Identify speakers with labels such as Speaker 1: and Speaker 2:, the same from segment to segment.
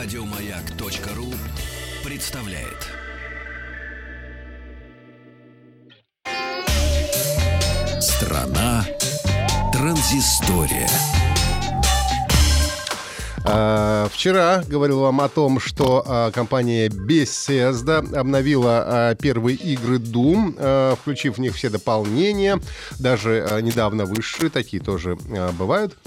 Speaker 1: Радиомаяк.ру представляет. Страна транзистория.
Speaker 2: А, Вчера говорил вам о том, что а, компания Bethesda обновила а, первые игры Doom, а, включив в них все дополнения, даже а, недавно высшие, такие тоже а, бывают.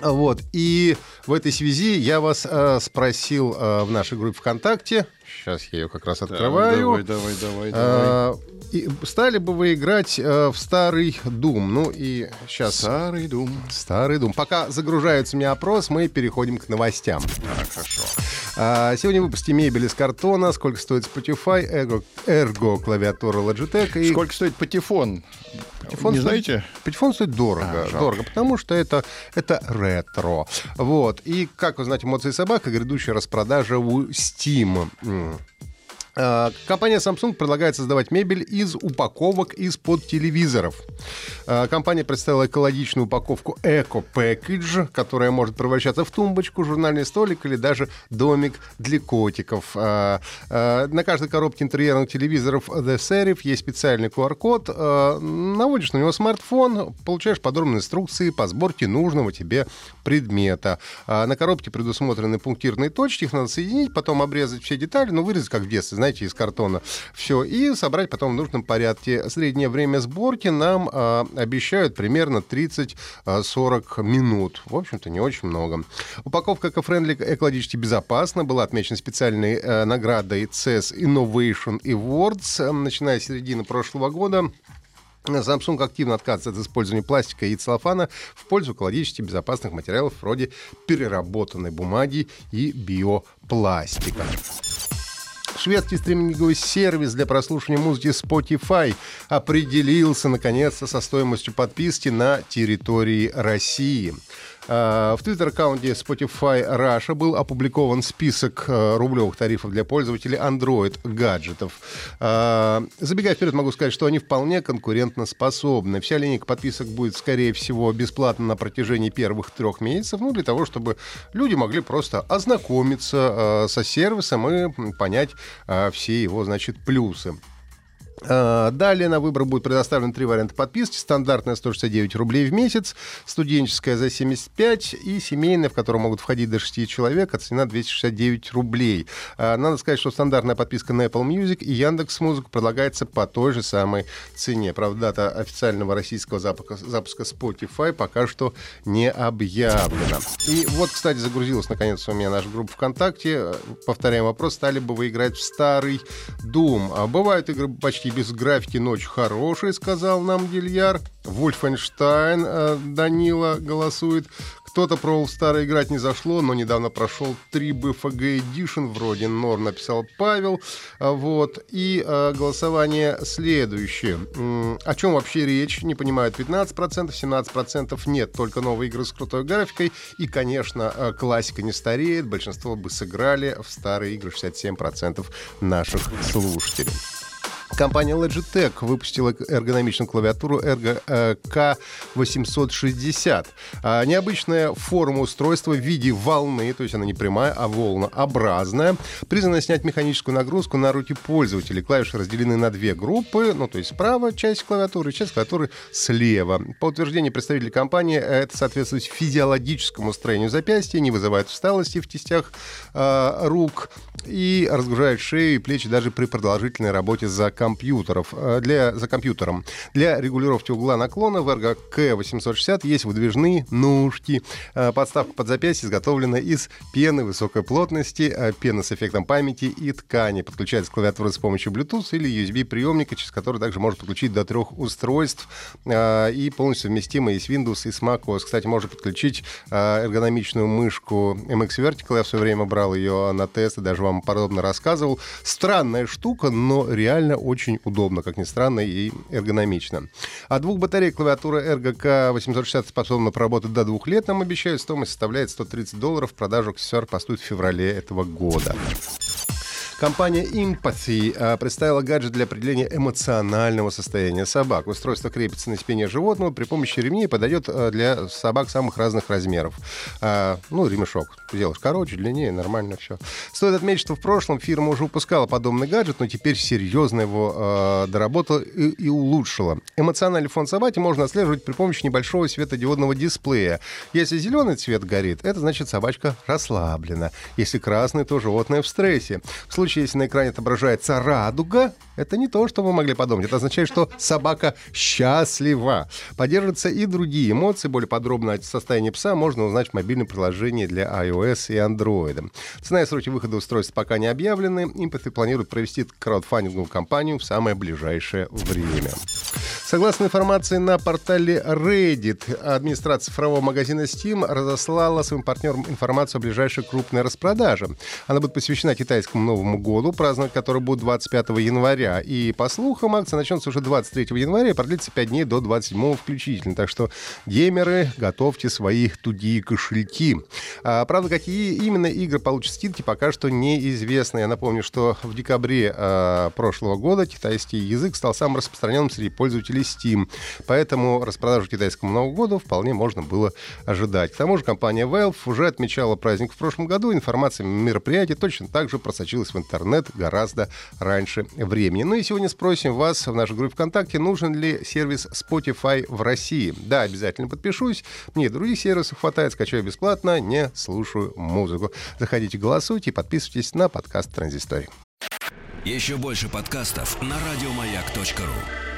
Speaker 2: Вот, и в этой связи я вас а, спросил а, в нашей группе ВКонтакте, сейчас я ее как раз открываю,
Speaker 3: Давай, давай, давай, давай.
Speaker 2: а, и стали бы вы играть а, в старый Doom? Ну и сейчас...
Speaker 3: Старый дум.
Speaker 2: Старый Doom. Пока загружается у меня опрос, мы переходим к новостям.
Speaker 3: Так, хорошо.
Speaker 2: А, Сегодня в выпуске мебель из картона, сколько стоит Spotify, Ergo, Ergo клавиатура Logitech. И
Speaker 3: Сколько стоит патефон?
Speaker 2: Патефон
Speaker 3: Не
Speaker 2: стоит-
Speaker 3: знаете?
Speaker 2: Патефон стоит дорого,
Speaker 3: А, жалко.
Speaker 2: дорого, потому что это, это ретро. Вот. И, как вы знаете, эмоции собака, грядущая распродажа у Steam. М. А, Компания Samsung предлагает создавать мебель из упаковок из-под телевизоров. А, Компания представила экологичную упаковку Eco Package, которая может превращаться в тумбочку, журнальный столик или даже домик для котиков. А, На каждой коробке интерьерных телевизоров The Serif есть специальный QR-код. Наводишь на него смартфон, получаешь подробные инструкции по сборке нужного тебе предмета. На коробке предусмотрены пунктирные точки, их надо соединить, потом обрезать все детали, ну, вырезать как в детстве, знаете, из картона. Все, и собрать потом в нужном порядке. Среднее время сборки нам а, обещают примерно 30-40 минут. В общем-то, не очень много. Упаковка эко-френдли экологически безопасна. Была отмечена специальной э, наградой CES Innovation Awards, э, начиная с середины прошлого года. Samsung активно отказывается от использования пластика и целлофана в пользу экологически безопасных материалов вроде переработанной бумаги и биопластика. Шведский стриминговый сервис для прослушивания музыки Spotify определился, наконец-то, со стоимостью подписки на территории России. А, В твиттер-аккаунте Spotify Russia был опубликован список э, рублевых тарифов для пользователей Android-гаджетов. А, Забегая вперед, могу сказать, что они вполне конкурентоспособны. Вся линейка подписок будет, скорее всего, бесплатна на протяжении первых трех месяцев, ну, для того, чтобы люди могли просто ознакомиться э, со сервисом и понять все его, значит, плюсы. А, Далее на выбор будет предоставлен три варианта подписки. Стандартная 169 рублей в месяц, студенческая за 75 и семейная, в которую могут входить до 6 человек, оценена 269 рублей. А, Надо сказать, что стандартная подписка на Apple Music и Яндекс Музыку предлагается по той же самой цене. Правда, дата официального российского запуска, запуска Spotify пока что не объявлена. И вот, кстати, загрузилась наконец у меня наша группа ВКонтакте. Повторяем вопрос, стали бы вы играть в старый Doom? А Бывают игры почти без графики, но очень хорошие, сказал нам Дильяр. Вольфенштайн э, Данила голосует. Кто-то в старое играть не зашло, но недавно прошел 3 BFG Edition, вроде норм, написал Павел. А, Вот. И э, голосование следующее. М, О чем вообще речь? Не понимают 15%, 17% нет. Только новые игры с крутой графикой. И, конечно, э, классика не стареет. Большинство бы сыграли в старые игры 67% наших слушателей. Компания Logitech выпустила эргономичную клавиатуру Ergo э, K860. А, Необычная форма устройства в виде волны, то есть она не прямая, а волнообразная, призвана снять механическую нагрузку на руки пользователей. Клавиши разделены на две группы, ну то есть справа часть клавиатуры, часть клавиатуры слева. По утверждению представителей компании, это соответствует физиологическому строению запястья, не вызывает усталости в кистях э, рук и разгружает шею и плечи даже при продолжительной работе за компьютеров, э, для, за компьютером. Для регулировки угла наклона в Ergo K860 есть выдвижные ножки. Э, Подставка под запястье изготовлена из пены высокой плотности, э, пены с эффектом памяти и ткани. Подключается к клавиатуре с помощью Bluetooth или USB-приемника, через который также можно подключить до трех устройств и полностью совместимо и с Windows, и с macOS. Кстати, можно подключить эргономичную мышку MX Vertical. Я в свое время брал ее на тест и даже вам подробно рассказывал. Странная штука, но реально очень удобно, как ни странно, и эргономично. От двух батарей клавиатура Ergo K860 способна проработать до двух лет, нам обещают. Стоимость составляет 130 долларов. Продажу аксессуар поступит в феврале этого года. Компания Empathy а, представила гаджет для определения эмоционального состояния собак. Устройство крепится на спине животного при помощи ремней и подойдет а, для собак самых разных размеров. А, ну, ремешок. Делаешь короче, длиннее, нормально все. Стоит отметить, что в прошлом фирма уже выпускала подобный гаджет, но теперь серьезно его доработала и, и улучшила. Эмоциональный фон собаки можно отслеживать при помощи небольшого светодиодного дисплея. Если зеленый цвет горит, это значит собачка расслаблена. Если красный, то животное в стрессе. В случае случае, если на экране отображается радуга, это не то, что вы могли подумать. Это означает, что собака счастлива. Поддерживаются и другие эмоции. Более подробно о состоянии пса можно узнать в мобильном приложении для iOS и Android. Цена и сроки выхода устройств пока не объявлены. Empathy планирует провести краудфандинговую кампанию в самое ближайшее время. Согласно информации на портале Reddit, администрация цифрового магазина Steam разослала своим партнерам информацию о ближайшей крупной распродаже. Она будет посвящена китайскому Новому году, праздновать который будет 25 января. И, по слухам, акция начнется уже 23 января и продлится 5 дней до 27 включительно. Так что, геймеры, готовьте свои тугие кошельки. А, правда, какие именно игры получат скидки, пока что неизвестно. Я напомню, что в декабре а, прошлого года китайский язык стал самым распространенным среди пользователей пользователей. Поэтому распродажу китайскому Новому году вполне можно было ожидать. К тому же компания Valve уже отмечала праздник в прошлом году. Информация о мероприятии точно так же просочилась в интернет гораздо раньше времени. Ну и сегодня спросим вас в нашей группе ВКонтакте, нужен ли сервис Spotify в России. Да, обязательно подпишусь. Мне других сервисов хватает, скачаю бесплатно, не слушаю музыку. Заходите, голосуйте и подписывайтесь на подкаст Транзистории.
Speaker 1: Еще больше подкастов на радиомаяк.ру